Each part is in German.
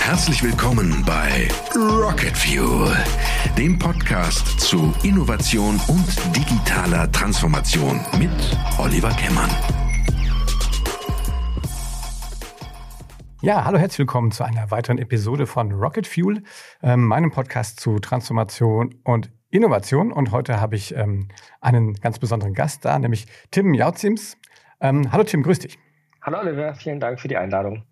Herzlich willkommen bei Rocket Fuel, dem Podcast zu Innovation und digitaler Transformation mit Oliver Kemmern. Ja, hallo, herzlich willkommen zu einer weiteren Episode von Rocket Fuel, ähm, meinem Podcast zu Transformation und Innovation. Und heute habe ich ähm, einen ganz besonderen Gast da, nämlich Tim Jautzims. Ähm, hallo Tim, grüß dich. Hallo Oliver, vielen Dank für die Einladung.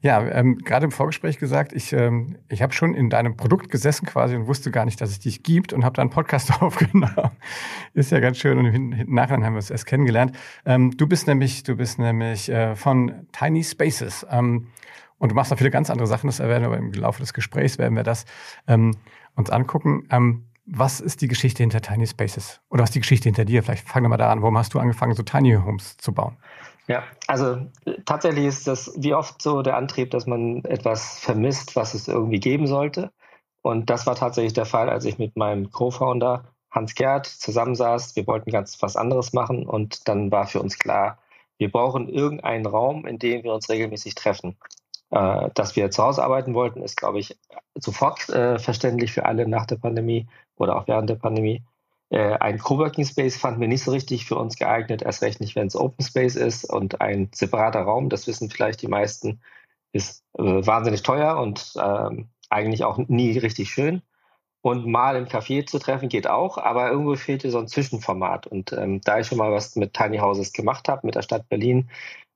Ja, ähm, gerade im Vorgespräch gesagt, ich, ähm, ich habe schon in deinem Produkt gesessen quasi und wusste gar nicht, dass es dich gibt und habe da einen Podcast aufgenommen. Ist ja ganz schön und hinten nachher haben wir es erst kennengelernt. Ähm, du bist nämlich, du bist nämlich äh, von Tiny Spaces ähm, und du machst noch viele ganz andere Sachen. Das werden wir im Laufe des Gesprächs werden wir das ähm, uns angucken. Was ist die Geschichte hinter Tiny Spaces? Oder was ist die Geschichte hinter dir? Vielleicht fangen wir mal da an. Warum hast du angefangen, so Tiny Homes zu bauen? Ja, also tatsächlich ist das wie oft so der Antrieb, dass man etwas vermisst, was es irgendwie geben sollte. Und das war tatsächlich der Fall, als ich mit meinem Co-Founder Hans Gerd zusammensaß. Wir wollten ganz was anderes machen und dann war für uns klar, wir brauchen irgendeinen Raum, in dem wir uns regelmäßig treffen. Äh, dass wir zu Hause arbeiten wollten, ist, glaube ich, sofort äh, verständlich für alle nach der Pandemie oder auch während der Pandemie. Äh, ein Coworking Space fanden wir nicht so richtig für uns geeignet, erst recht nicht, wenn es Open Space ist und ein separater Raum, das wissen vielleicht die meisten, ist äh, wahnsinnig teuer und ähm, eigentlich auch nie richtig schön. Und mal im Café zu treffen geht auch, aber irgendwo fehlte so ein Zwischenformat. Und ähm, da ich schon mal was mit Tiny Houses gemacht habe, mit der Stadt Berlin,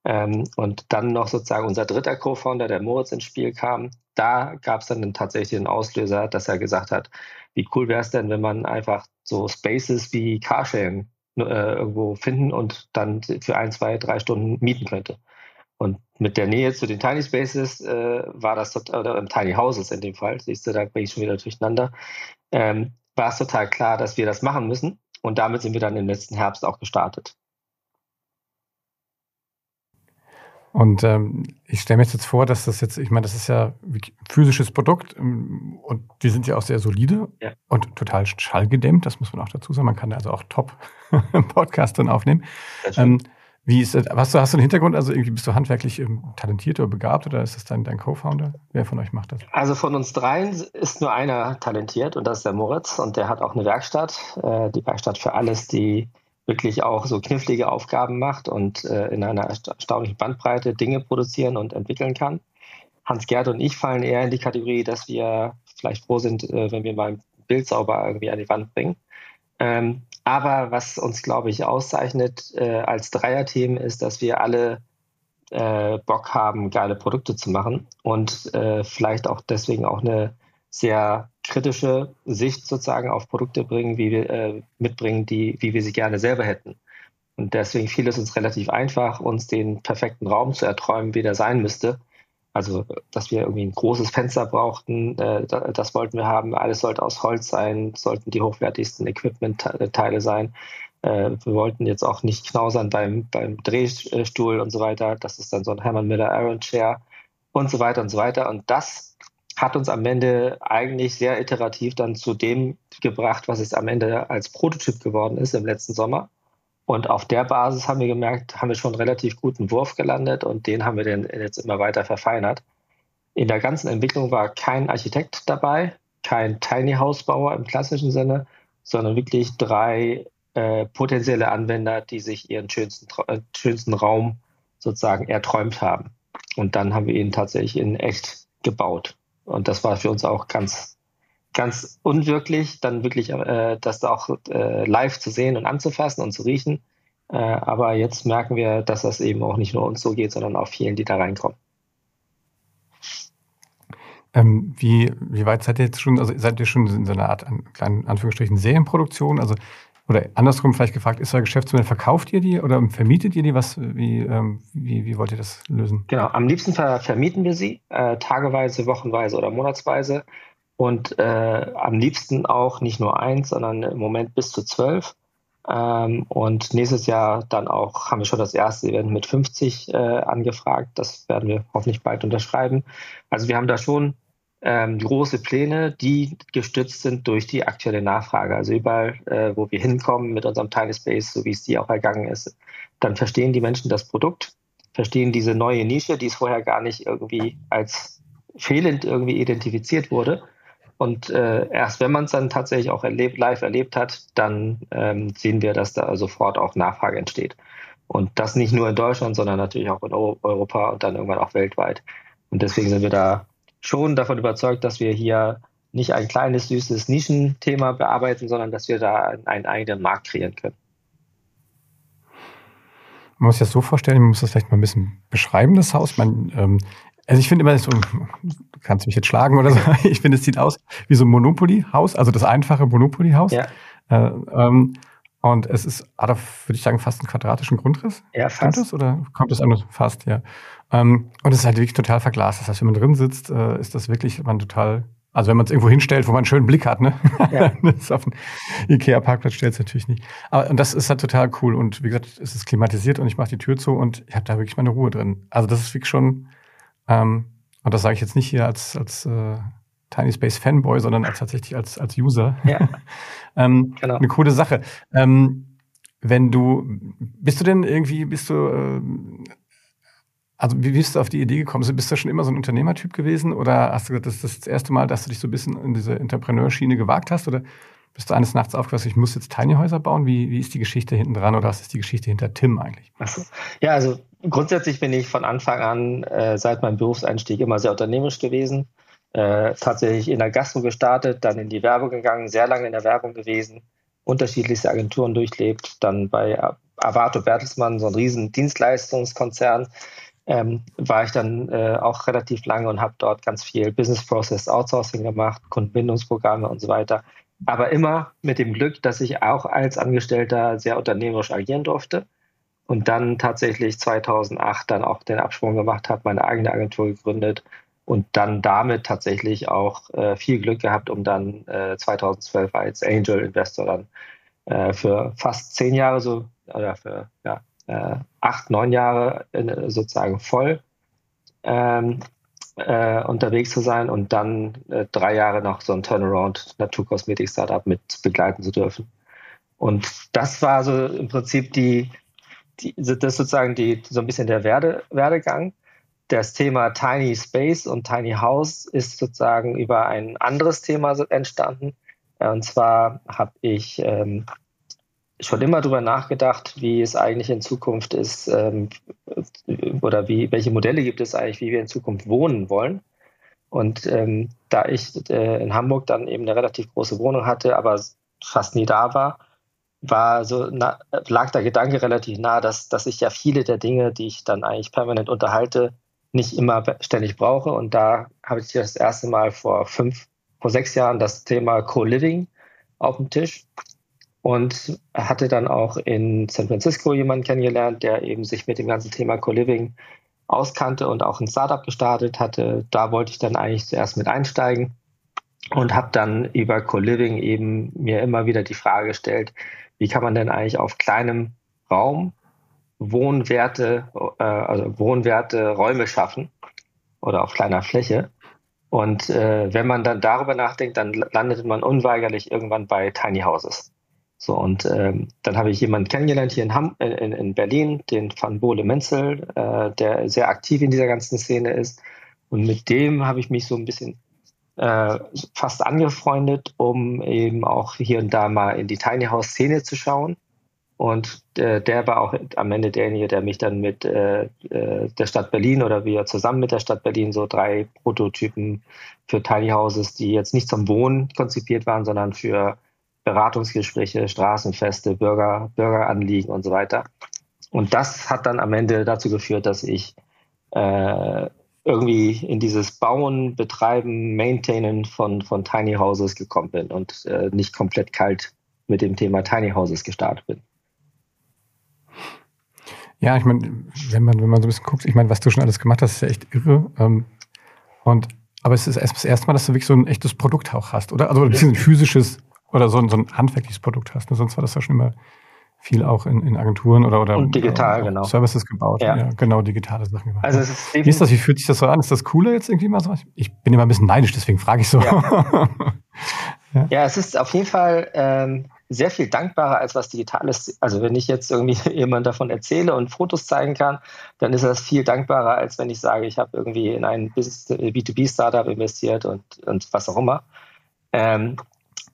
ähm, und dann noch sozusagen unser dritter Co-Founder, der Moritz, ins Spiel kam, da gab es dann tatsächlich den Auslöser, dass er gesagt hat, wie cool wäre es denn, wenn man einfach so Spaces wie Carsharing äh, irgendwo finden und dann für ein, zwei, drei Stunden mieten könnte. Und mit der Nähe zu den Tiny Spaces äh, war das, oder im Tiny Houses in dem Fall, siehst du, da bringe ich schon wieder durcheinander, ähm, war es total klar, dass wir das machen müssen. Und damit sind wir dann im letzten Herbst auch gestartet. Und ähm, ich stelle mir jetzt vor, dass das jetzt, ich meine, das ist ja ein physisches Produkt ähm, und die sind ja auch sehr solide ja. und total schallgedämmt, das muss man auch dazu sagen. Man kann also auch top Podcast dann aufnehmen. Ähm, wie ist das, hast, du, hast du einen Hintergrund? Also irgendwie bist du handwerklich ähm, talentiert oder begabt oder ist das dein, dein Co-Founder? Wer von euch macht das? Also von uns dreien ist nur einer talentiert und das ist der Moritz und der hat auch eine Werkstatt, äh, die Werkstatt für alles, die wirklich auch so knifflige Aufgaben macht und äh, in einer erstaunlichen Bandbreite Dinge produzieren und entwickeln kann. Hans-Gerd und ich fallen eher in die Kategorie, dass wir vielleicht froh sind, äh, wenn wir mal ein Bild sauber irgendwie an die Wand bringen. Ähm, aber was uns, glaube ich, auszeichnet äh, als Dreierteam ist, dass wir alle äh, Bock haben, geile Produkte zu machen und äh, vielleicht auch deswegen auch eine sehr kritische Sicht sozusagen auf Produkte bringen, wie wir äh, mitbringen, die, wie wir sie gerne selber hätten. Und deswegen fiel es uns relativ einfach, uns den perfekten Raum zu erträumen, wie der sein müsste. Also, dass wir irgendwie ein großes Fenster brauchten, äh, das wollten wir haben. Alles sollte aus Holz sein, sollten die hochwertigsten Equipment-Teile sein. Äh, wir wollten jetzt auch nicht knausern beim, beim Drehstuhl und so weiter. Das ist dann so ein Hermann Miller Aaron Chair und so weiter und so weiter. Und das hat uns am Ende eigentlich sehr iterativ dann zu dem gebracht, was es am Ende als Prototyp geworden ist im letzten Sommer. Und auf der Basis haben wir gemerkt, haben wir schon einen relativ guten Wurf gelandet und den haben wir dann jetzt immer weiter verfeinert. In der ganzen Entwicklung war kein Architekt dabei, kein Tiny House Bauer im klassischen Sinne, sondern wirklich drei äh, potenzielle Anwender, die sich ihren schönsten, äh, schönsten Raum sozusagen erträumt haben. Und dann haben wir ihn tatsächlich in echt gebaut. Und das war für uns auch ganz, ganz unwirklich, dann wirklich äh, das auch äh, live zu sehen und anzufassen und zu riechen. Äh, aber jetzt merken wir, dass das eben auch nicht nur uns so geht, sondern auch vielen, die da reinkommen. Ähm, wie, wie weit seid ihr jetzt schon, also seid ihr schon in so einer Art, kleinen Anführungsstrichen, Serienproduktion? Also oder andersrum vielleicht gefragt, ist euer Geschäftsmodell, verkauft ihr die oder vermietet ihr die? Was, wie, ähm, wie, wie wollt ihr das lösen? Genau, am liebsten ver vermieten wir sie, äh, tageweise, wochenweise oder monatsweise. Und äh, am liebsten auch nicht nur eins, sondern im Moment bis zu zwölf. Ähm, und nächstes Jahr dann auch haben wir schon das erste Event mit 50 äh, angefragt. Das werden wir hoffentlich bald unterschreiben. Also wir haben da schon ähm, große Pläne, die gestützt sind durch die aktuelle Nachfrage. Also überall, äh, wo wir hinkommen mit unserem Tiny Space, so wie es die auch ergangen ist, dann verstehen die Menschen das Produkt, verstehen diese neue Nische, die es vorher gar nicht irgendwie als fehlend irgendwie identifiziert wurde. Und äh, erst wenn man es dann tatsächlich auch erlebt, live erlebt hat, dann ähm, sehen wir, dass da sofort auch Nachfrage entsteht. Und das nicht nur in Deutschland, sondern natürlich auch in Europa und dann irgendwann auch weltweit. Und deswegen sind wir da schon davon überzeugt, dass wir hier nicht ein kleines, süßes Nischenthema bearbeiten, sondern dass wir da einen eigenen Markt kreieren können. Man muss sich das so vorstellen, man muss das vielleicht mal ein bisschen beschreiben, das Haus. Man, ähm, also ich finde immer so, du kannst mich jetzt schlagen oder so, ich finde, es sieht aus wie so ein Monopoly-Haus, also das einfache Monopoly-Haus. Ja. Äh, ähm, und es ist, hat er, würde ich sagen, fast einen quadratischen Grundriss. Ja, fast. Das, oder kommt das anders? Fast, ja. Ähm, und es ist halt wirklich total verglast. Das heißt, wenn man drin sitzt, äh, ist das wirklich man total also wenn man es irgendwo hinstellt, wo man einen schönen Blick hat, ne? Ja. das auf den Ikea-Parkplatz stellt es natürlich nicht. Aber und das ist halt total cool. Und wie gesagt, es ist klimatisiert und ich mache die Tür zu und ich habe da wirklich meine Ruhe drin. Also das ist wirklich schon, ähm, und das sage ich jetzt nicht hier als, als äh, Tiny Space Fanboy, sondern als, tatsächlich als, als User. Ja. ähm, genau. Eine coole Sache. Ähm, wenn du, bist du denn irgendwie, bist du, äh, also wie bist du auf die Idee gekommen? Bist du schon immer so ein Unternehmertyp gewesen oder hast du gesagt, das ist das erste Mal, dass du dich so ein bisschen in diese Entrepreneurschiene gewagt hast oder bist du eines Nachts aufgewacht, ich muss jetzt Tiny Häuser bauen? Wie, wie ist die Geschichte hinten dran oder was ist die Geschichte hinter Tim eigentlich? So. Ja, also grundsätzlich bin ich von Anfang an äh, seit meinem Berufseinstieg immer sehr unternehmerisch gewesen. Äh, tatsächlich in der Gastro gestartet, dann in die Werbung gegangen, sehr lange in der Werbung gewesen, unterschiedlichste Agenturen durchlebt, dann bei Avato Bertelsmann, so ein riesen Dienstleistungskonzern, ähm, war ich dann äh, auch relativ lange und habe dort ganz viel Business Process Outsourcing gemacht, Kundenbindungsprogramme und so weiter. Aber immer mit dem Glück, dass ich auch als Angestellter sehr unternehmerisch agieren durfte und dann tatsächlich 2008 dann auch den Absprung gemacht habe, meine eigene Agentur gegründet und dann damit tatsächlich auch äh, viel Glück gehabt, um dann äh, 2012 als Angel Investor dann äh, für fast zehn Jahre so oder für ja, äh, acht, neun Jahre in, sozusagen voll ähm, äh, unterwegs zu sein und dann äh, drei Jahre noch so ein Turnaround Naturkosmetik-Startup mit begleiten zu dürfen. Und das war so im Prinzip die, die das sozusagen die, so ein bisschen der Werde, Werdegang. Das Thema Tiny Space und Tiny House ist sozusagen über ein anderes Thema entstanden. Und zwar habe ich ähm, schon immer darüber nachgedacht, wie es eigentlich in Zukunft ist ähm, oder wie, welche Modelle gibt es eigentlich, wie wir in Zukunft wohnen wollen. Und ähm, da ich äh, in Hamburg dann eben eine relativ große Wohnung hatte, aber fast nie da war, war so na, lag der Gedanke relativ nah, dass, dass ich ja viele der Dinge, die ich dann eigentlich permanent unterhalte, nicht immer ständig brauche. Und da habe ich das erste Mal vor fünf, vor sechs Jahren das Thema Co-Living auf dem Tisch und hatte dann auch in San Francisco jemanden kennengelernt, der eben sich mit dem ganzen Thema Co-Living auskannte und auch ein Startup gestartet hatte. Da wollte ich dann eigentlich zuerst mit einsteigen und habe dann über Co-Living eben mir immer wieder die Frage gestellt, wie kann man denn eigentlich auf kleinem Raum Wohnwerte, äh, also Wohnwerte Räume schaffen oder auf kleiner Fläche. Und äh, wenn man dann darüber nachdenkt, dann landet man unweigerlich irgendwann bei Tiny Houses. So, und ähm, dann habe ich jemanden kennengelernt hier in, Ham in, in Berlin, den Van Bole Menzel, äh, der sehr aktiv in dieser ganzen Szene ist. Und mit dem habe ich mich so ein bisschen äh, fast angefreundet, um eben auch hier und da mal in die Tiny House Szene zu schauen. Und äh, der war auch am Ende derjenige, der mich dann mit äh, äh, der Stadt Berlin oder wir zusammen mit der Stadt Berlin so drei Prototypen für Tiny Houses, die jetzt nicht zum Wohnen konzipiert waren, sondern für Beratungsgespräche, Straßenfeste, Bürger, Bürgeranliegen und so weiter. Und das hat dann am Ende dazu geführt, dass ich äh, irgendwie in dieses Bauen, Betreiben, Maintainen von, von Tiny Houses gekommen bin und äh, nicht komplett kalt mit dem Thema Tiny Houses gestartet bin. Ja, ich meine, wenn man, wenn man so ein bisschen guckt, ich meine, was du schon alles gemacht hast, ist ja echt irre. Ähm, und aber es ist erst das erste Mal, dass du wirklich so ein echtes Produkt auch hast, oder? Also ein bisschen ein physisches oder so ein, so ein handwerkliches Produkt hast. Ne? Sonst war das ja schon immer viel auch in, in Agenturen oder, oder und digital, genau. Services gebaut. Ja. ja. genau, digitale Sachen gemacht. Also es ist wie ist das, wie fühlt sich das so an? Ist das cooler jetzt irgendwie mal so? Ich bin immer ein bisschen neidisch, deswegen frage ich so. Ja, ja. ja es ist auf jeden Fall ähm, sehr viel dankbarer, als was digital ist. Also wenn ich jetzt irgendwie jemand davon erzähle und Fotos zeigen kann, dann ist das viel dankbarer, als wenn ich sage, ich habe irgendwie in ein B2B-Startup investiert und, und was auch immer. Ähm,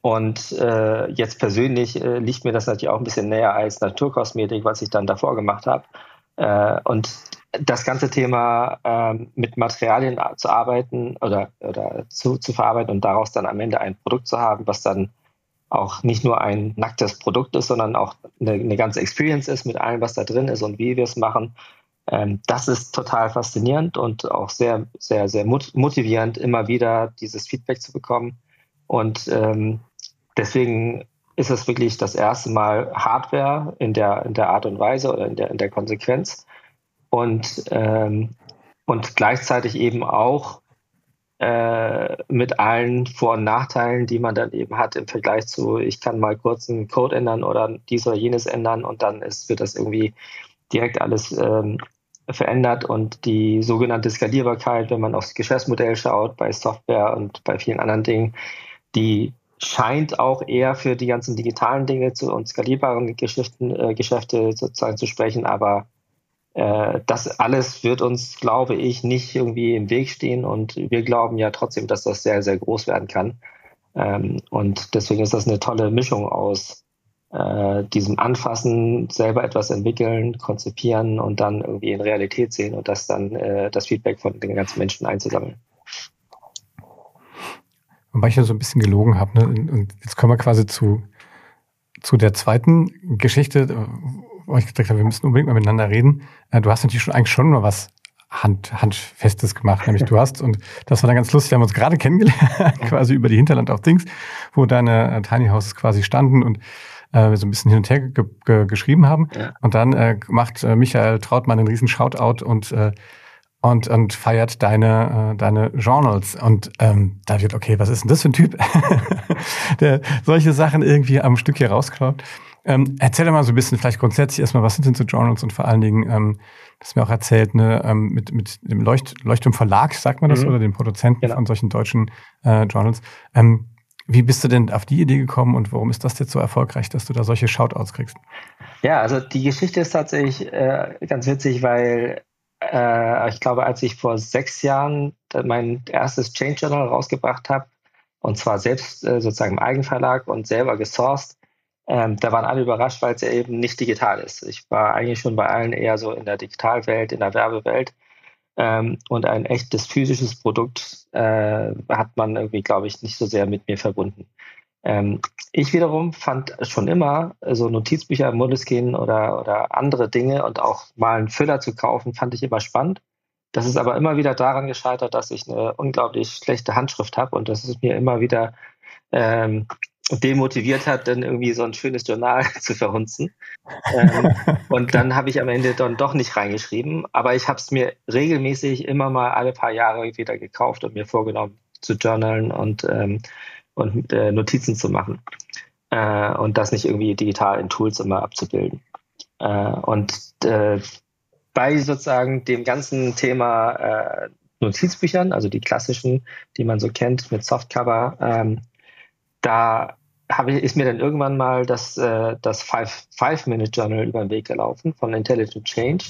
und äh, jetzt persönlich äh, liegt mir das natürlich auch ein bisschen näher als Naturkosmetik, was ich dann davor gemacht habe. Äh, und das ganze Thema ähm, mit Materialien zu arbeiten oder, oder zu, zu verarbeiten und daraus dann am Ende ein Produkt zu haben, was dann auch nicht nur ein nacktes Produkt ist, sondern auch eine, eine ganze Experience ist mit allem, was da drin ist und wie wir es machen. Ähm, das ist total faszinierend und auch sehr, sehr, sehr motivierend, immer wieder dieses Feedback zu bekommen. Und ähm, deswegen ist es wirklich das erste Mal Hardware in der, in der Art und Weise oder in der, in der Konsequenz. Und, ähm, und gleichzeitig eben auch äh, mit allen Vor- und Nachteilen, die man dann eben hat im Vergleich zu, ich kann mal kurz einen Code ändern oder dies oder jenes ändern und dann ist, wird das irgendwie direkt alles ähm, verändert und die sogenannte Skalierbarkeit, wenn man aufs Geschäftsmodell schaut, bei Software und bei vielen anderen Dingen, die scheint auch eher für die ganzen digitalen Dinge zu, und skalierbaren Geschichten, äh, Geschäfte sozusagen zu sprechen, aber das alles wird uns, glaube ich, nicht irgendwie im Weg stehen und wir glauben ja trotzdem, dass das sehr, sehr groß werden kann. Ähm, und deswegen ist das eine tolle Mischung aus äh, diesem Anfassen, selber etwas entwickeln, konzipieren und dann irgendwie in Realität sehen und das dann äh, das Feedback von den ganzen Menschen einzusammeln. Wobei ich ja so ein bisschen gelogen habe. Ne? Und jetzt kommen wir quasi zu, zu der zweiten Geschichte, wo ich gedacht habe, wir müssen unbedingt mal miteinander reden. Äh, du hast natürlich schon eigentlich schon mal was Hand, Handfestes gemacht, nämlich du hast, und das war dann ganz lustig, wir haben uns gerade kennengelernt, quasi über die Hinterland auf Dings, wo deine äh, Tiny Houses quasi standen und äh, wir so ein bisschen hin und her ge ge geschrieben haben. Ja. Und dann äh, macht äh, Michael Trautmann einen riesen Shoutout und äh, und, und feiert deine, äh, deine Journals. Und ähm, da wird, okay, was ist denn das für ein Typ, der solche Sachen irgendwie am Stück hier rausklaut. Ähm, erzähl doch mal so ein bisschen vielleicht grundsätzlich erstmal, was sind denn so Journals und vor allen Dingen, ähm, das mir auch erzählt, ne, ähm, mit, mit dem Leucht Leuchtturm Verlag, sagt man das, mhm. oder dem Produzenten genau. von solchen deutschen äh, Journals. Ähm, wie bist du denn auf die Idee gekommen und warum ist das jetzt so erfolgreich, dass du da solche Shoutouts kriegst? Ja, also die Geschichte ist tatsächlich äh, ganz witzig, weil äh, ich glaube, als ich vor sechs Jahren mein erstes Change Journal rausgebracht habe, und zwar selbst äh, sozusagen im Eigenverlag und selber gesourced, ähm, da waren alle überrascht, weil es ja eben nicht digital ist. Ich war eigentlich schon bei allen eher so in der Digitalwelt, in der Werbewelt. Ähm, und ein echtes physisches Produkt äh, hat man irgendwie, glaube ich, nicht so sehr mit mir verbunden. Ähm, ich wiederum fand schon immer so Notizbücher, Moleskine oder, oder andere Dinge und auch mal einen Füller zu kaufen, fand ich immer spannend. Das ist aber immer wieder daran gescheitert, dass ich eine unglaublich schlechte Handschrift habe und das ist mir immer wieder ähm, demotiviert hat, dann irgendwie so ein schönes Journal zu verhunzen. Ähm, und dann habe ich am Ende dann doch nicht reingeschrieben. Aber ich habe es mir regelmäßig immer mal alle paar Jahre wieder gekauft und mir vorgenommen zu journalen und, ähm, und äh, Notizen zu machen. Äh, und das nicht irgendwie digital in Tools immer abzubilden. Äh, und äh, bei sozusagen dem ganzen Thema äh, Notizbüchern, also die klassischen, die man so kennt mit Softcover, ähm, da habe ich, ist mir dann irgendwann mal das, äh, das Five-Minute-Journal über den Weg gelaufen von Intelligent Change.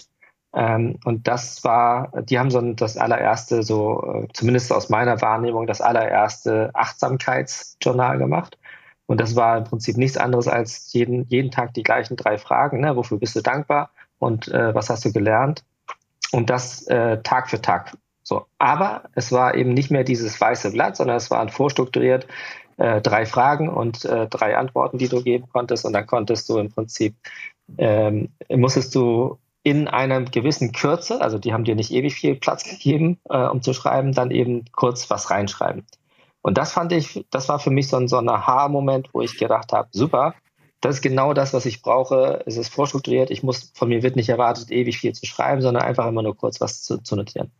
Ähm, und das war, die haben so ein, das allererste, so äh, zumindest aus meiner Wahrnehmung, das allererste Achtsamkeitsjournal gemacht. Und das war im Prinzip nichts anderes als jeden, jeden Tag die gleichen drei Fragen. Ne? Wofür bist du dankbar und äh, was hast du gelernt? Und das äh, Tag für Tag. So. Aber es war eben nicht mehr dieses weiße Blatt, sondern es war vorstrukturiert äh, drei Fragen und äh, drei Antworten, die du geben konntest. Und dann konntest du im Prinzip, ähm, musstest du in einer gewissen Kürze, also die haben dir nicht ewig viel Platz gegeben, äh, um zu schreiben, dann eben kurz was reinschreiben. Und das fand ich, das war für mich so ein, so ein Aha-Moment, wo ich gedacht habe, super, das ist genau das, was ich brauche. Es ist vorstrukturiert. Ich muss, von mir wird nicht erwartet, ewig viel zu schreiben, sondern einfach immer nur kurz was zu, zu notieren.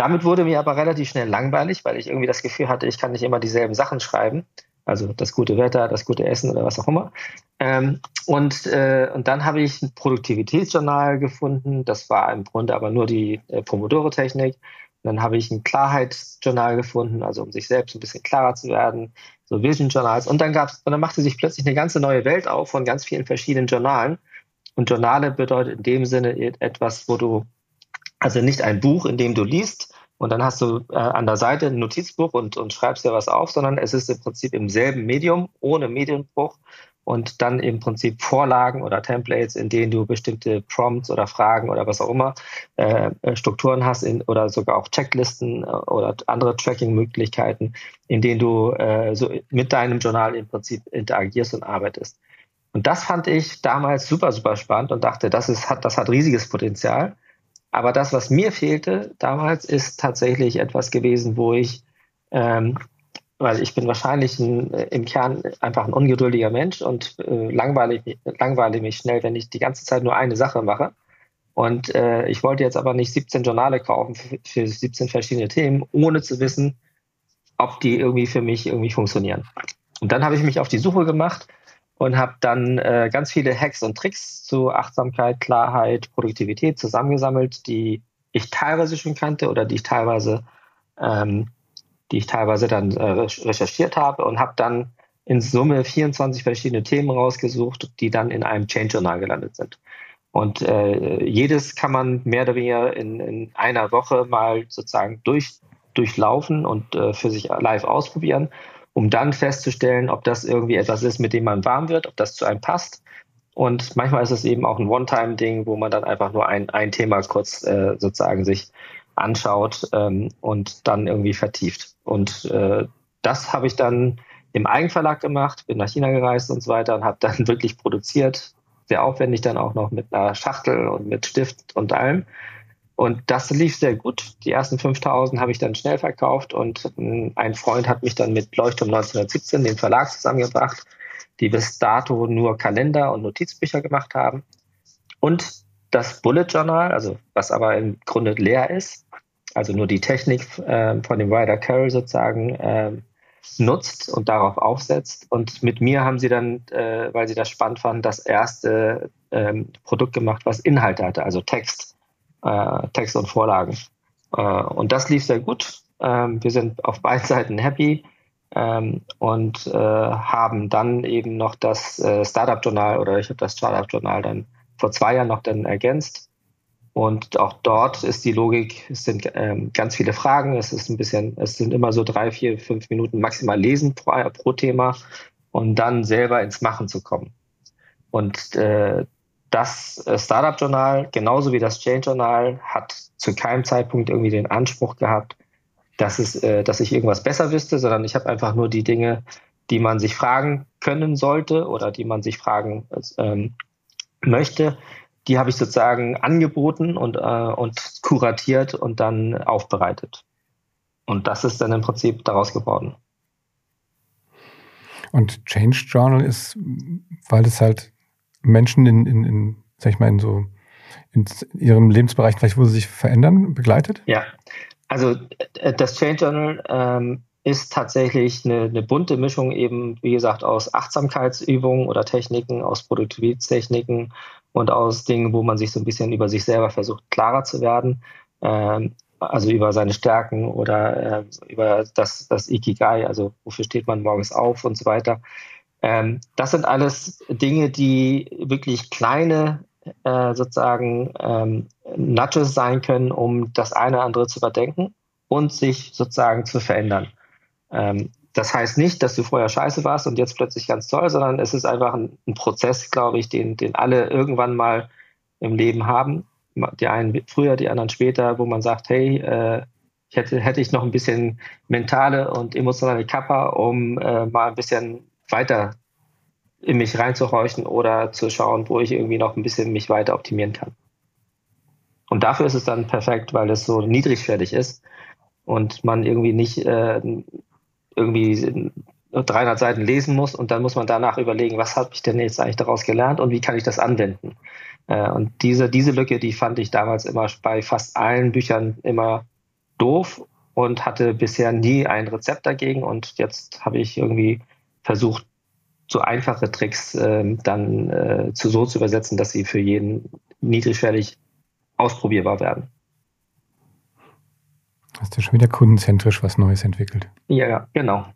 Damit wurde mir aber relativ schnell langweilig, weil ich irgendwie das Gefühl hatte, ich kann nicht immer dieselben Sachen schreiben. Also das gute Wetter, das gute Essen oder was auch immer. Ähm, und, äh, und dann habe ich ein Produktivitätsjournal gefunden. Das war im Grunde aber nur die äh, Pomodoro-Technik. Dann habe ich ein Klarheitsjournal gefunden, also um sich selbst ein bisschen klarer zu werden, so Vision Journals. Und dann gab's, und dann machte sich plötzlich eine ganze neue Welt auf von ganz vielen verschiedenen Journalen. Und Journale bedeutet in dem Sinne etwas, wo du, also nicht ein Buch, in dem du liest, und dann hast du äh, an der Seite ein Notizbuch und, und schreibst dir was auf, sondern es ist im Prinzip im selben Medium, ohne Medienbruch und dann im Prinzip Vorlagen oder Templates, in denen du bestimmte Prompts oder Fragen oder was auch immer äh, äh Strukturen hast in, oder sogar auch Checklisten äh, oder andere Tracking-Möglichkeiten, in denen du äh, so mit deinem Journal im Prinzip interagierst und arbeitest. Und das fand ich damals super, super spannend und dachte, das ist, hat, das hat riesiges Potenzial. Aber das, was mir fehlte damals, ist tatsächlich etwas gewesen, wo ich, ähm, weil ich bin wahrscheinlich ein, äh, im Kern einfach ein ungeduldiger Mensch und äh, langweile, langweile mich schnell, wenn ich die ganze Zeit nur eine Sache mache. Und äh, ich wollte jetzt aber nicht 17 Journale kaufen für, für 17 verschiedene Themen, ohne zu wissen, ob die irgendwie für mich irgendwie funktionieren. Und dann habe ich mich auf die Suche gemacht und habe dann äh, ganz viele Hacks und Tricks zu Achtsamkeit, Klarheit, Produktivität zusammengesammelt, die ich teilweise schon kannte oder die ich teilweise, ähm, die ich teilweise dann äh, recherchiert habe und habe dann in Summe 24 verschiedene Themen rausgesucht, die dann in einem Change Journal gelandet sind. Und äh, jedes kann man mehr oder weniger in, in einer Woche mal sozusagen durch, durchlaufen und äh, für sich live ausprobieren um dann festzustellen, ob das irgendwie etwas ist, mit dem man warm wird, ob das zu einem passt. Und manchmal ist es eben auch ein One-Time-Ding, wo man dann einfach nur ein, ein Thema kurz äh, sozusagen sich anschaut ähm, und dann irgendwie vertieft. Und äh, das habe ich dann im Eigenverlag gemacht, bin nach China gereist und so weiter und habe dann wirklich produziert, sehr aufwendig dann auch noch mit einer Schachtel und mit Stift und allem. Und das lief sehr gut. Die ersten 5000 habe ich dann schnell verkauft und ein Freund hat mich dann mit Leuchtturm 1917, dem Verlag, zusammengebracht, die bis dato nur Kalender und Notizbücher gemacht haben. Und das Bullet Journal, also was aber im Grunde leer ist, also nur die Technik äh, von dem Ryder Carroll sozusagen äh, nutzt und darauf aufsetzt. Und mit mir haben sie dann, äh, weil sie das spannend fanden, das erste ähm, Produkt gemacht, was Inhalte hatte, also Text äh, Text und Vorlagen. Äh, und das lief sehr gut. Ähm, wir sind auf beiden Seiten happy ähm, und äh, haben dann eben noch das äh, Startup-Journal oder ich habe das Startup-Journal dann vor zwei Jahren noch dann ergänzt. Und auch dort ist die Logik, es sind ähm, ganz viele Fragen, es ist ein bisschen, es sind immer so drei, vier, fünf Minuten maximal lesen pro, pro Thema und dann selber ins Machen zu kommen. Und äh, das äh, Startup-Journal, genauso wie das Change-Journal, hat zu keinem Zeitpunkt irgendwie den Anspruch gehabt, dass, es, äh, dass ich irgendwas besser wüsste, sondern ich habe einfach nur die Dinge, die man sich fragen können sollte oder die man sich fragen ähm, möchte, die habe ich sozusagen angeboten und, äh, und kuratiert und dann aufbereitet. Und das ist dann im Prinzip daraus geworden. Und Change Journal ist, weil es halt Menschen in, in, in sag ich mal, in so in ihrem Lebensbereich vielleicht, wo sie sich verändern, begleitet? Ja, also äh, das Change Journal ähm, ist tatsächlich eine, eine, bunte Mischung eben, wie gesagt, aus Achtsamkeitsübungen oder Techniken, aus Produktivitätstechniken und aus Dingen, wo man sich so ein bisschen über sich selber versucht, klarer zu werden. Ähm, also über seine Stärken oder äh, über das, das Ikigai, also wofür steht man morgens auf und so weiter. Ähm, das sind alles Dinge, die wirklich kleine äh, sozusagen ähm, Nudges sein können, um das eine oder andere zu überdenken und sich sozusagen zu verändern. Ähm, das heißt nicht, dass du vorher scheiße warst und jetzt plötzlich ganz toll, sondern es ist einfach ein, ein Prozess, glaube ich, den, den alle irgendwann mal im Leben haben. Die einen früher, die anderen später, wo man sagt, hey, äh, ich hätte, hätte ich noch ein bisschen mentale und emotionale Kappa, um äh, mal ein bisschen weiter in mich reinzuhorchen oder zu schauen, wo ich irgendwie noch ein bisschen mich weiter optimieren kann. Und dafür ist es dann perfekt, weil es so niedrigschwellig ist und man irgendwie nicht äh, irgendwie 300 Seiten lesen muss und dann muss man danach überlegen, was habe ich denn jetzt eigentlich daraus gelernt und wie kann ich das anwenden. Äh, und diese, diese Lücke, die fand ich damals immer bei fast allen Büchern immer doof und hatte bisher nie ein Rezept dagegen und jetzt habe ich irgendwie versucht, so einfache Tricks äh, dann äh, zu so zu übersetzen, dass sie für jeden niedrigschwellig ausprobierbar werden. Hast du schon wieder kundenzentrisch was Neues entwickelt? Ja, genau.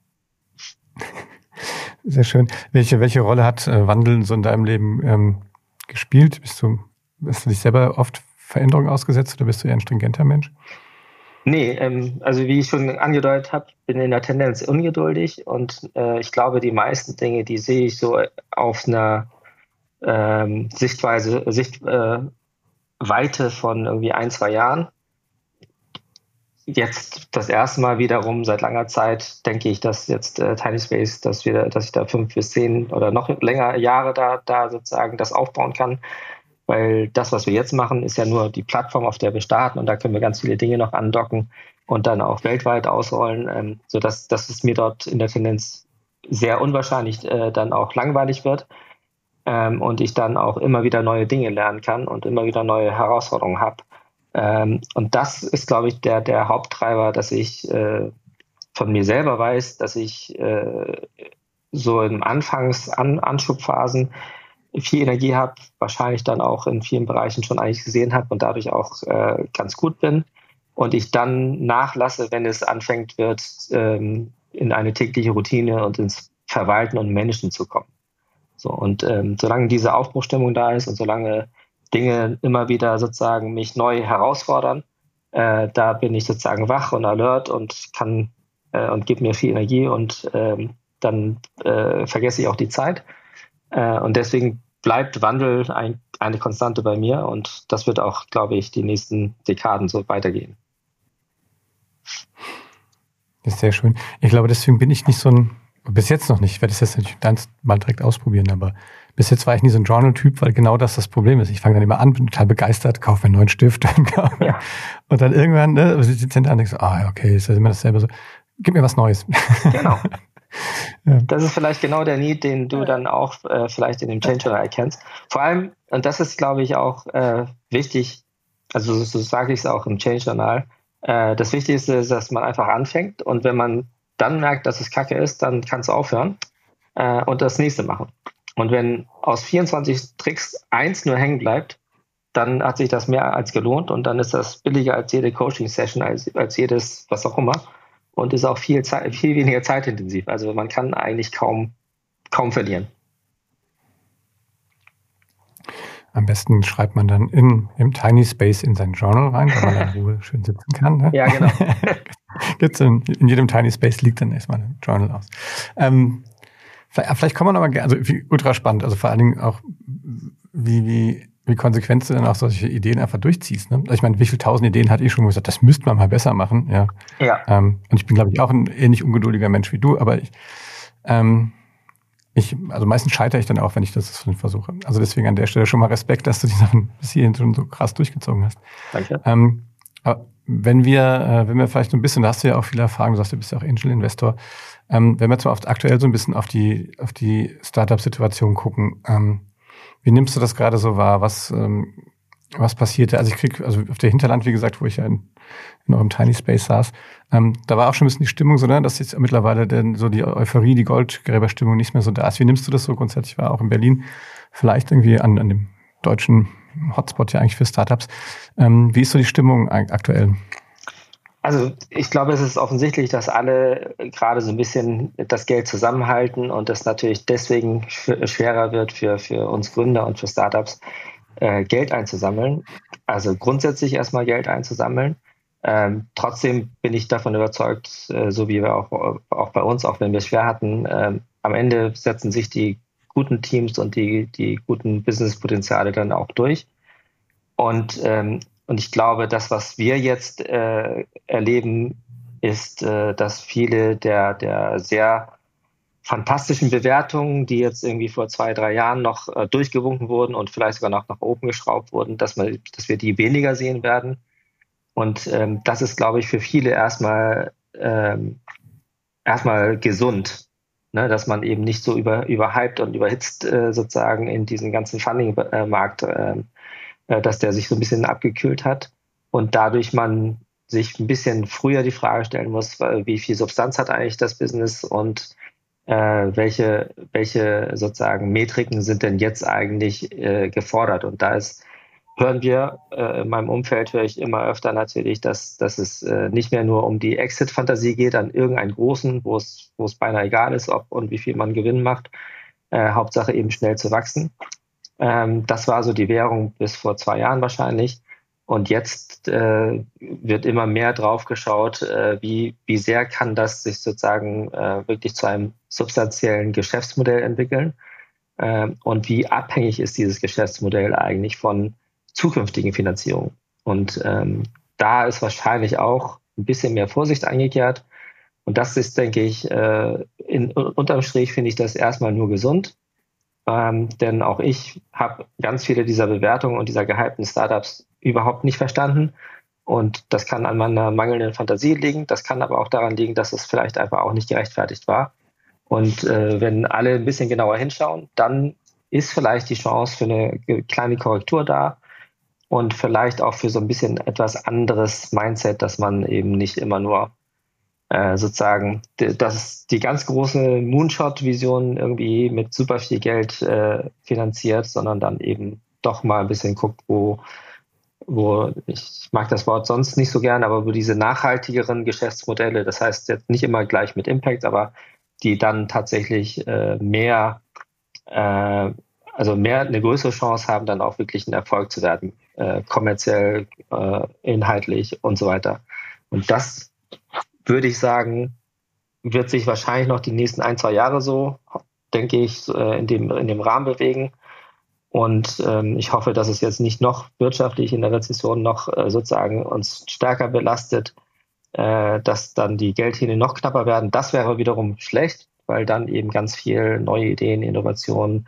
Sehr schön. Welche, welche Rolle hat äh, Wandel so in deinem Leben ähm, gespielt? Bist du, hast du dich selber oft Veränderungen ausgesetzt oder bist du eher ein stringenter Mensch? Nee, ähm, also wie ich schon angedeutet habe, bin in der Tendenz ungeduldig und äh, ich glaube, die meisten Dinge, die sehe ich so auf einer ähm, Sichtweise, Sichtweite äh, von irgendwie ein, zwei Jahren. Jetzt das erste Mal wiederum seit langer Zeit denke ich, dass jetzt äh, Tiny Space, dass wir, dass ich da fünf bis zehn oder noch länger Jahre da, da sozusagen das aufbauen kann weil das, was wir jetzt machen, ist ja nur die Plattform, auf der wir starten und da können wir ganz viele Dinge noch andocken und dann auch weltweit ausrollen, ähm, sodass dass es mir dort in der Tendenz sehr unwahrscheinlich äh, dann auch langweilig wird ähm, und ich dann auch immer wieder neue Dinge lernen kann und immer wieder neue Herausforderungen habe. Ähm, und das ist, glaube ich, der, der Haupttreiber, dass ich äh, von mir selber weiß, dass ich äh, so in Anfangs-Anschubphasen -An viel Energie habe, wahrscheinlich dann auch in vielen Bereichen schon eigentlich gesehen habe und dadurch auch äh, ganz gut bin. Und ich dann nachlasse, wenn es anfängt wird, ähm, in eine tägliche Routine und ins Verwalten und Managen zu kommen. So, und ähm, solange diese Aufbruchstimmung da ist und solange Dinge immer wieder sozusagen mich neu herausfordern, äh, da bin ich sozusagen wach und alert und kann äh, und gebe mir viel Energie und ähm, dann äh, vergesse ich auch die Zeit. Äh, und deswegen bleibt Wandel ein, eine Konstante bei mir und das wird auch, glaube ich, die nächsten Dekaden so weitergehen. Das ist sehr schön. Ich glaube, deswegen bin ich nicht so ein, bis jetzt noch nicht, ich werde es jetzt natürlich dann mal direkt ausprobieren, aber bis jetzt war ich nie so ein Journal-Typ, weil genau das das Problem ist. Ich fange dann immer an, bin total begeistert, kaufe mir einen neuen Stift ja. und dann irgendwann, ne, sitzt hinter an, denkst so, ah, okay, ist das immer dasselbe so. Gib mir was Neues. Genau. Ja. Das ist vielleicht genau der Need, den du dann auch äh, vielleicht in dem Change Journal erkennst. Vor allem, und das ist, glaube ich, auch äh, wichtig, also so, so sage ich es auch im Change Journal, äh, das Wichtigste ist, dass man einfach anfängt und wenn man dann merkt, dass es kacke ist, dann kannst du aufhören äh, und das nächste machen. Und wenn aus 24 Tricks eins nur hängen bleibt, dann hat sich das mehr als gelohnt und dann ist das billiger als jede Coaching-Session, als, als jedes, was auch immer und ist auch viel, Zeit, viel weniger zeitintensiv. Also man kann eigentlich kaum, kaum verlieren. Am besten schreibt man dann in, im Tiny Space in sein Journal rein, wo man in Ruhe schön sitzen kann. Ne? Ja, genau. Gibt's in, in, jedem Tiny Space liegt dann erstmal ein Journal aus. Ähm, vielleicht, vielleicht kommen wir nochmal, also ultra spannend, also vor allen Dingen auch, wie, wie wie konsequent du dann auch solche Ideen einfach durchziehst. Ne? Also ich meine, wie viele tausend Ideen hatte ich schon gesagt, das müsste man mal besser machen. Ja. ja. Ähm, und ich bin, glaube ich, auch ein ähnlich ungeduldiger Mensch wie du, aber ich, ähm, ich, also meistens scheitere ich dann auch, wenn ich das versuche. Also deswegen an der Stelle schon mal Respekt, dass du die Sachen bis hierhin schon so krass durchgezogen hast. Danke. Ähm, aber wenn wir, äh, wenn wir vielleicht so ein bisschen, da hast du ja auch viele Erfahrungen, du sagst, du bist ja auch Angel Investor, ähm, wenn wir mal auf, aktuell so ein bisschen auf die, auf die Startup-Situation gucken, ähm, wie nimmst du das gerade so wahr? Was, ähm, was passierte? Also ich krieg, also auf der Hinterland, wie gesagt, wo ich ja in, in eurem Tiny Space saß, ähm, da war auch schon ein bisschen die Stimmung so, ne, dass jetzt mittlerweile denn so die Euphorie, die Goldgräberstimmung nicht mehr so da ist. Wie nimmst du das so grundsätzlich wahr, auch in Berlin? Vielleicht irgendwie an, an dem deutschen Hotspot ja eigentlich für Startups. Ähm, wie ist so die Stimmung aktuell? Also ich glaube, es ist offensichtlich, dass alle gerade so ein bisschen das Geld zusammenhalten und es natürlich deswegen schwerer wird für, für uns Gründer und für Startups, äh, Geld einzusammeln. Also grundsätzlich erstmal Geld einzusammeln. Ähm, trotzdem bin ich davon überzeugt, äh, so wie wir auch, auch bei uns, auch wenn wir es schwer hatten, äh, am Ende setzen sich die guten Teams und die, die guten Businesspotenziale dann auch durch. Und ähm, und ich glaube, das, was wir jetzt äh, erleben, ist, äh, dass viele der, der sehr fantastischen Bewertungen, die jetzt irgendwie vor zwei, drei Jahren noch äh, durchgewunken wurden und vielleicht sogar noch nach oben geschraubt wurden, dass, man, dass wir die weniger sehen werden. Und ähm, das ist, glaube ich, für viele erstmal ähm, erstmal gesund, ne? dass man eben nicht so über, überhyped und überhitzt äh, sozusagen in diesen ganzen Funding-Markt äh, äh, dass der sich so ein bisschen abgekühlt hat und dadurch man sich ein bisschen früher die Frage stellen muss, wie viel Substanz hat eigentlich das Business und äh, welche, welche sozusagen Metriken sind denn jetzt eigentlich äh, gefordert. Und da ist, hören wir, äh, in meinem Umfeld höre ich immer öfter natürlich, dass, dass es äh, nicht mehr nur um die Exit-Fantasie geht an irgendeinen großen, wo es, wo es beinahe egal ist, ob und wie viel man Gewinn macht. Äh, Hauptsache eben schnell zu wachsen. Ähm, das war so die Währung bis vor zwei Jahren wahrscheinlich. Und jetzt äh, wird immer mehr drauf geschaut, äh, wie, wie sehr kann das sich sozusagen äh, wirklich zu einem substanziellen Geschäftsmodell entwickeln äh, und wie abhängig ist dieses Geschäftsmodell eigentlich von zukünftigen Finanzierungen. Und ähm, da ist wahrscheinlich auch ein bisschen mehr Vorsicht eingekehrt. Und das ist, denke ich, äh, in, unterm Strich finde ich das erstmal nur gesund. Ähm, denn auch ich habe ganz viele dieser Bewertungen und dieser gehypten Startups überhaupt nicht verstanden. Und das kann an meiner mangelnden Fantasie liegen. Das kann aber auch daran liegen, dass es vielleicht einfach auch nicht gerechtfertigt war. Und äh, wenn alle ein bisschen genauer hinschauen, dann ist vielleicht die Chance für eine kleine Korrektur da und vielleicht auch für so ein bisschen etwas anderes Mindset, dass man eben nicht immer nur äh, sozusagen dass die ganz große Moonshot-Vision irgendwie mit super viel Geld äh, finanziert, sondern dann eben doch mal ein bisschen guckt, wo wo ich mag das Wort sonst nicht so gern, aber wo diese nachhaltigeren Geschäftsmodelle, das heißt jetzt nicht immer gleich mit Impact, aber die dann tatsächlich äh, mehr, äh, also mehr eine größere Chance haben, dann auch wirklich ein Erfolg zu werden, äh, kommerziell, äh, inhaltlich und so weiter. Und das würde ich sagen, wird sich wahrscheinlich noch die nächsten ein, zwei Jahre so, denke ich, äh, in dem, in dem Rahmen bewegen. Und ähm, ich hoffe, dass es jetzt nicht noch wirtschaftlich in der Rezession noch äh, sozusagen uns stärker belastet, äh, dass dann die Geldhähne noch knapper werden. Das wäre wiederum schlecht, weil dann eben ganz viel neue Ideen, Innovationen,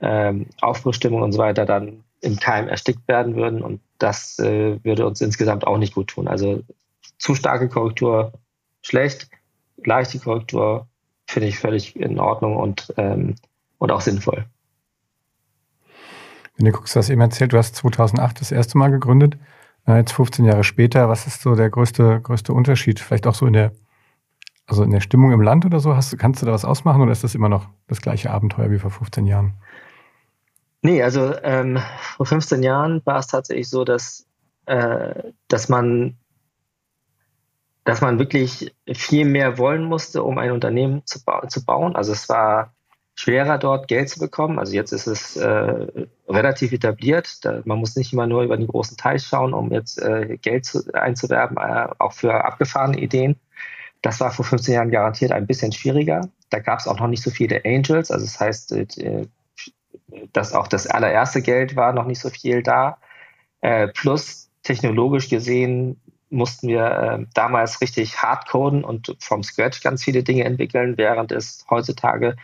ähm, Aufbruchstimmung und so weiter dann im Keim erstickt werden würden. Und das äh, würde uns insgesamt auch nicht gut tun. Also zu starke Korrektur schlecht, leichte Korrektur finde ich völlig in Ordnung und, ähm, und auch sinnvoll. Wenn du guckst, du hast eben erzählt, du hast 2008 das erste Mal gegründet, äh, jetzt 15 Jahre später. Was ist so der größte, größte Unterschied? Vielleicht auch so in der, also in der Stimmung im Land oder so? Hast, kannst du da was ausmachen oder ist das immer noch das gleiche Abenteuer wie vor 15 Jahren? Nee, also ähm, vor 15 Jahren war es tatsächlich so, dass, äh, dass man dass man wirklich viel mehr wollen musste, um ein Unternehmen zu, ba zu bauen. Also es war schwerer dort Geld zu bekommen. Also jetzt ist es äh, relativ etabliert. Da, man muss nicht immer nur über den großen Teich schauen, um jetzt äh, Geld zu, einzuwerben, äh, auch für abgefahrene Ideen. Das war vor 15 Jahren garantiert ein bisschen schwieriger. Da gab es auch noch nicht so viele Angels. Also das heißt, äh, dass auch das allererste Geld war noch nicht so viel da. Äh, plus technologisch gesehen mussten wir äh, damals richtig hardcoden und vom Scratch ganz viele Dinge entwickeln, während es heutzutage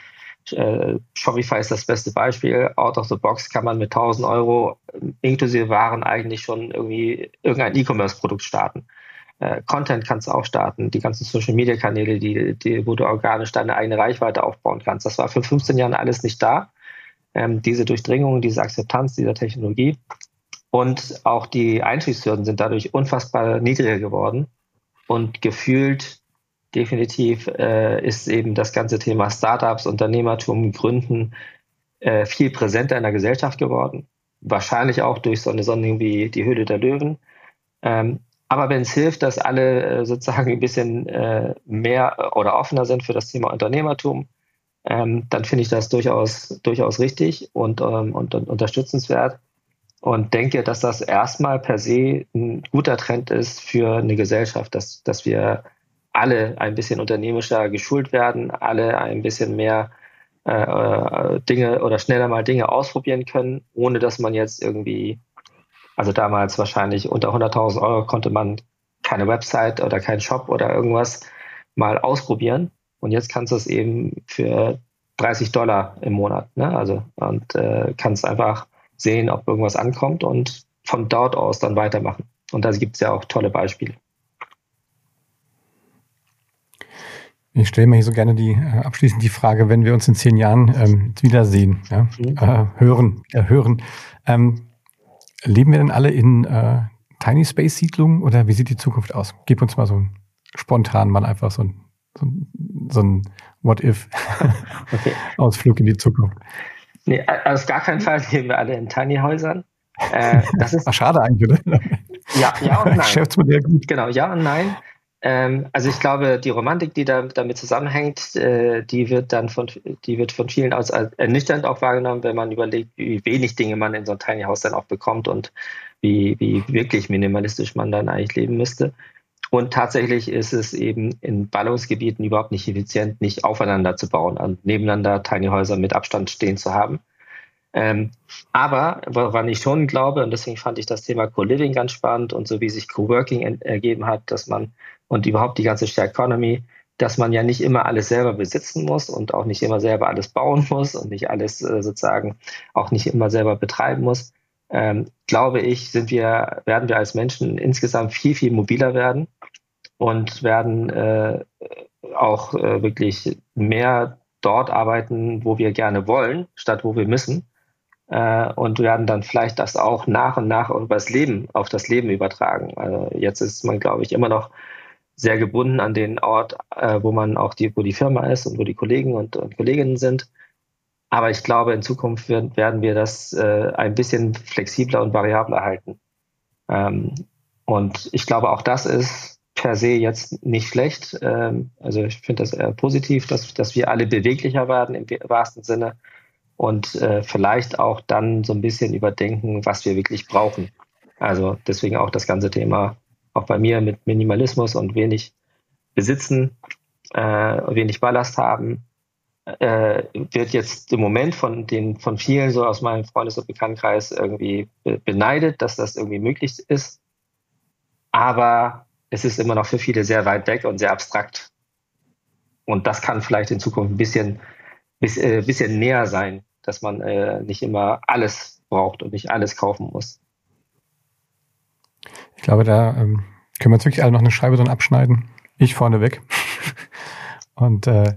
äh, Shopify ist das beste Beispiel. Out of the box kann man mit 1000 Euro inklusive Waren eigentlich schon irgendwie irgendein E-Commerce-Produkt starten. Äh, Content kannst du auch starten, die ganzen Social-Media-Kanäle, die, die, wo du organisch deine eigene Reichweite aufbauen kannst. Das war für 15 Jahren alles nicht da. Ähm, diese Durchdringung, diese Akzeptanz dieser Technologie und auch die Einstiegshürden sind dadurch unfassbar niedriger geworden und gefühlt definitiv äh, ist eben das ganze Thema Startups, Unternehmertum, Gründen äh, viel präsenter in der Gesellschaft geworden. Wahrscheinlich auch durch so eine Sendung wie die Höhle der Löwen. Ähm, aber wenn es hilft, dass alle äh, sozusagen ein bisschen äh, mehr oder offener sind für das Thema Unternehmertum, ähm, dann finde ich das durchaus, durchaus richtig und, ähm, und, und unterstützenswert und denke, dass das erstmal per se ein guter Trend ist für eine Gesellschaft, dass, dass wir alle ein bisschen unternehmischer geschult werden, alle ein bisschen mehr äh, äh Dinge oder schneller mal Dinge ausprobieren können, ohne dass man jetzt irgendwie, also damals wahrscheinlich unter 100.000 Euro konnte man keine Website oder keinen Shop oder irgendwas mal ausprobieren. Und jetzt kannst du es eben für 30 Dollar im Monat, ne? Also und äh, kannst einfach sehen, ob irgendwas ankommt und von dort aus dann weitermachen. Und da gibt es ja auch tolle Beispiele. Ich stelle mir hier so gerne die äh, abschließend die Frage, wenn wir uns in zehn Jahren ähm, wiedersehen, ja, mhm. äh, hören, äh, hören, ähm, leben wir denn alle in äh, Tiny Space Siedlungen oder wie sieht die Zukunft aus? Gib uns mal so spontan mal einfach so ein so, so ein What-If-Ausflug okay. in die Zukunft. Nee, also auf gar keinen Fall leben wir alle in Tiny Häusern. Äh, das ist Ach, schade eigentlich, oder? Ja, ja und nein. Geschäftsmodell gut. Genau, ja und nein. Ähm, also ich glaube, die Romantik, die da, damit zusammenhängt, äh, die wird dann von, die wird von vielen als ernüchternd auch wahrgenommen, wenn man überlegt, wie wenig Dinge man in so einem Tiny House dann auch bekommt und wie, wie wirklich minimalistisch man dann eigentlich leben müsste. Und tatsächlich ist es eben in Ballungsgebieten überhaupt nicht effizient, nicht aufeinander zu bauen, also nebeneinander Tiny Häuser mit Abstand stehen zu haben. Ähm, aber woran ich schon glaube, und deswegen fand ich das Thema Co-Living ganz spannend und so wie sich Co-Working ergeben hat, dass man und überhaupt die ganze Share Economy, dass man ja nicht immer alles selber besitzen muss und auch nicht immer selber alles bauen muss und nicht alles äh, sozusagen auch nicht immer selber betreiben muss, ähm, glaube ich, sind wir, werden wir als Menschen insgesamt viel, viel mobiler werden und werden äh, auch äh, wirklich mehr dort arbeiten, wo wir gerne wollen, statt wo wir müssen. Äh, und werden dann vielleicht das auch nach und nach über das Leben, auf das Leben übertragen. Also jetzt ist man, glaube ich, immer noch sehr gebunden an den Ort, äh, wo man auch die, wo die Firma ist und wo die Kollegen und, und Kolleginnen sind. Aber ich glaube, in Zukunft werden wir das äh, ein bisschen flexibler und variabler halten. Ähm, und ich glaube, auch das ist per se jetzt nicht schlecht. Ähm, also ich finde das eher positiv, dass, dass wir alle beweglicher werden im wahrsten Sinne und äh, vielleicht auch dann so ein bisschen überdenken, was wir wirklich brauchen. Also deswegen auch das ganze Thema auch bei mir mit Minimalismus und wenig besitzen, äh, wenig Ballast haben, äh, wird jetzt im Moment von den von vielen so aus meinem Freundes- und Bekanntenkreis irgendwie beneidet, dass das irgendwie möglich ist. Aber es ist immer noch für viele sehr weit weg und sehr abstrakt. Und das kann vielleicht in Zukunft ein bisschen, bis, äh, bisschen näher sein, dass man äh, nicht immer alles braucht und nicht alles kaufen muss. Ich glaube, da ähm, können wir uns wirklich alle noch eine Scheibe dran abschneiden. Ich vorneweg. und äh,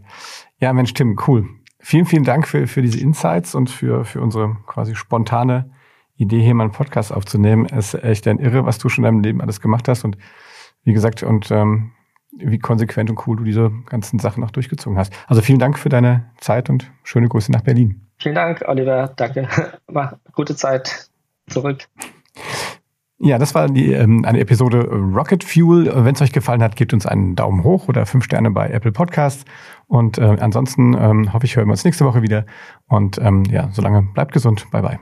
ja, Mensch, Tim, cool. Vielen, vielen Dank für, für diese Insights und für, für unsere quasi spontane Idee, hier mal einen Podcast aufzunehmen. Es ist echt ein Irre, was du schon in deinem Leben alles gemacht hast. Und wie gesagt, und ähm, wie konsequent und cool du diese ganzen Sachen auch durchgezogen hast. Also vielen Dank für deine Zeit und schöne Grüße nach Berlin. Vielen Dank, Oliver. Danke. War gute Zeit zurück. Ja, das war die, ähm, eine Episode Rocket Fuel. Wenn es euch gefallen hat, gebt uns einen Daumen hoch oder fünf Sterne bei Apple Podcasts. Und äh, ansonsten ähm, hoffe ich, hören wir uns nächste Woche wieder. Und ähm, ja, solange bleibt gesund. Bye bye.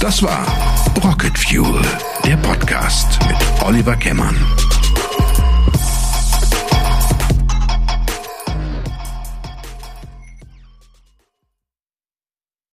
Das war Rocket Fuel, der Podcast mit Oliver Kemmern.